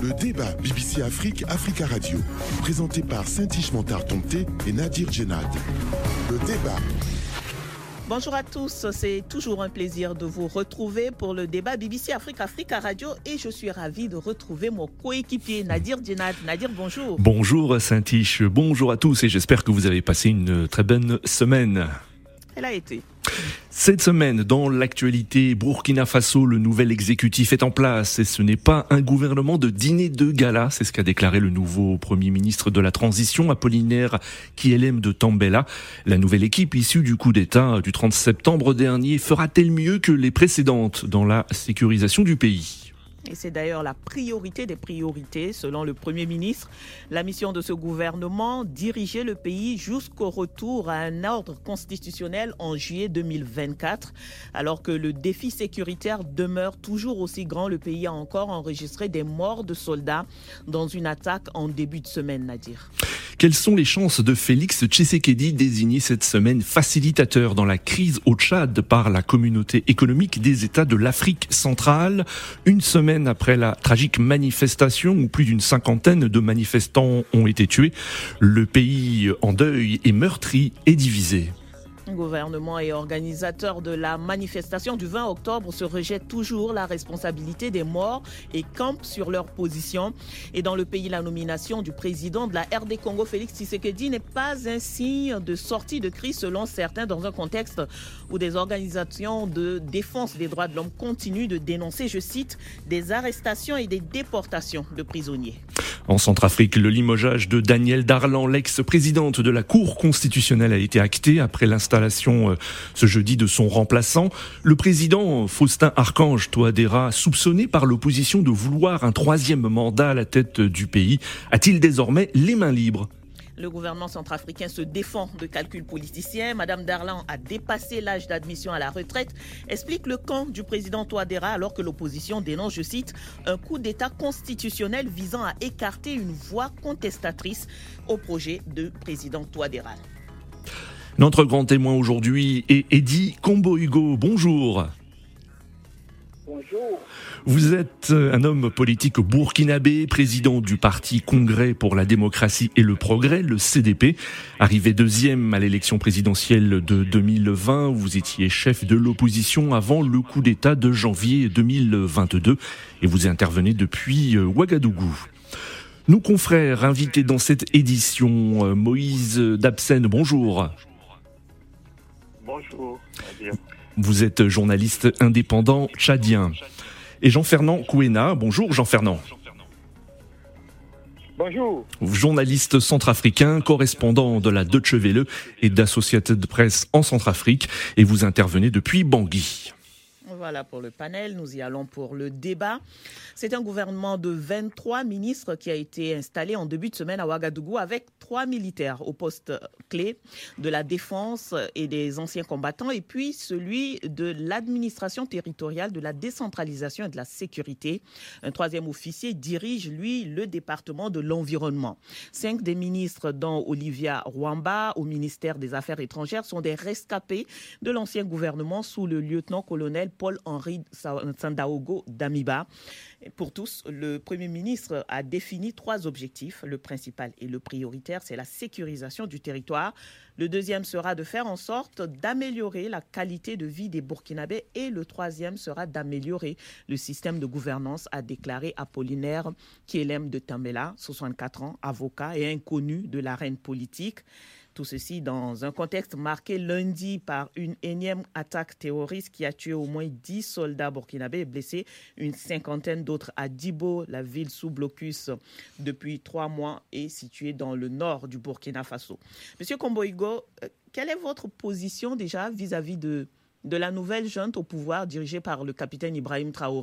Le débat BBC Afrique, Africa Radio, présenté par Saint-Ish Montar-Tomté et Nadir Djenad. Le débat. Bonjour à tous, c'est toujours un plaisir de vous retrouver pour le débat BBC Afrique Africa Radio et je suis ravi de retrouver mon coéquipier Nadir Djenad. Nadir, bonjour. Bonjour Saint-Ish, bonjour à tous et j'espère que vous avez passé une très bonne semaine. Elle a été. Cette semaine, dans l'actualité, Burkina Faso, le nouvel exécutif est en place et ce n'est pas un gouvernement de dîner de gala, c'est ce qu'a déclaré le nouveau premier ministre de la transition, Apollinaire Kielem de Tambela. La nouvelle équipe issue du coup d'État du 30 septembre dernier fera-t-elle mieux que les précédentes dans la sécurisation du pays? Et c'est d'ailleurs la priorité des priorités, selon le Premier ministre. La mission de ce gouvernement, diriger le pays jusqu'au retour à un ordre constitutionnel en juillet 2024. Alors que le défi sécuritaire demeure toujours aussi grand, le pays a encore enregistré des morts de soldats dans une attaque en début de semaine, Nadir. Quelles sont les chances de Félix Tshisekedi désigné cette semaine facilitateur dans la crise au Tchad par la communauté économique des États de l'Afrique centrale? Une semaine après la tragique manifestation où plus d'une cinquantaine de manifestants ont été tués, le pays en deuil et meurtri et divisé. Gouvernement et organisateur de la manifestation du 20 octobre se rejettent toujours la responsabilité des morts et campent sur leur position. Et dans le pays, la nomination du président de la RD Congo, Félix Tshisekedi, n'est pas un signe de sortie de crise selon certains dans un contexte où des organisations de défense des droits de l'homme continuent de dénoncer, je cite, des arrestations et des déportations de prisonniers. En Centrafrique, le limogeage de Daniel Darlan, l'ex-présidente de la Cour constitutionnelle, a été acté après l'installation euh, ce jeudi de son remplaçant. Le président Faustin Archange Touadéra, soupçonné par l'opposition de vouloir un troisième mandat à la tête du pays, a-t-il désormais les mains libres? Le gouvernement centrafricain se défend de calculs politiciens. Madame Darlan a dépassé l'âge d'admission à la retraite, explique le camp du président Touadéra alors que l'opposition dénonce, je cite, un coup d'État constitutionnel visant à écarter une voix contestatrice au projet de président Touadéra. Notre grand témoin aujourd'hui est Eddy Combo Hugo. Bonjour. Bonjour. Vous êtes euh, un homme politique burkinabé, président du parti Congrès pour la démocratie et le progrès, le CDP. Arrivé deuxième à l'élection présidentielle de 2020, vous étiez chef de l'opposition avant le coup d'État de janvier 2022 et vous intervenez depuis euh, Ouagadougou. Nos confrères invités dans cette édition, euh, Moïse Dabsen, bonjour. Bonjour. Vous êtes journaliste indépendant tchadien. Et Jean-Fernand Kouena, bonjour Jean-Fernand. Bonjour. Journaliste centrafricain, correspondant de la Deutsche Welle et d'Associated Press en Centrafrique, et vous intervenez depuis Bangui. Voilà pour le panel. Nous y allons pour le débat. C'est un gouvernement de 23 ministres qui a été installé en début de semaine à Ouagadougou avec trois militaires au poste clé de la défense et des anciens combattants et puis celui de l'administration territoriale, de la décentralisation et de la sécurité. Un troisième officier dirige, lui, le département de l'environnement. Cinq des ministres, dont Olivia Rwamba au ministère des Affaires étrangères, sont des rescapés de l'ancien gouvernement sous le lieutenant-colonel Paul Paul-Henri Sandaogo Damiba. Pour tous, le Premier ministre a défini trois objectifs. Le principal et le prioritaire, c'est la sécurisation du territoire. Le deuxième sera de faire en sorte d'améliorer la qualité de vie des Burkinabés. Et le troisième sera d'améliorer le système de gouvernance, a déclaré Apollinaire Kielem de Tambela, 64 ans, avocat et inconnu de l'arène politique. Tout ceci dans un contexte marqué lundi par une énième attaque terroriste qui a tué au moins 10 soldats burkinabés et blessé une cinquantaine d'autres à Dibo, la ville sous blocus depuis trois mois et située dans le nord du Burkina Faso. Monsieur Komboigo, euh, quelle est votre position déjà vis-à-vis de, de la nouvelle junte au pouvoir dirigée par le capitaine Ibrahim Traoré?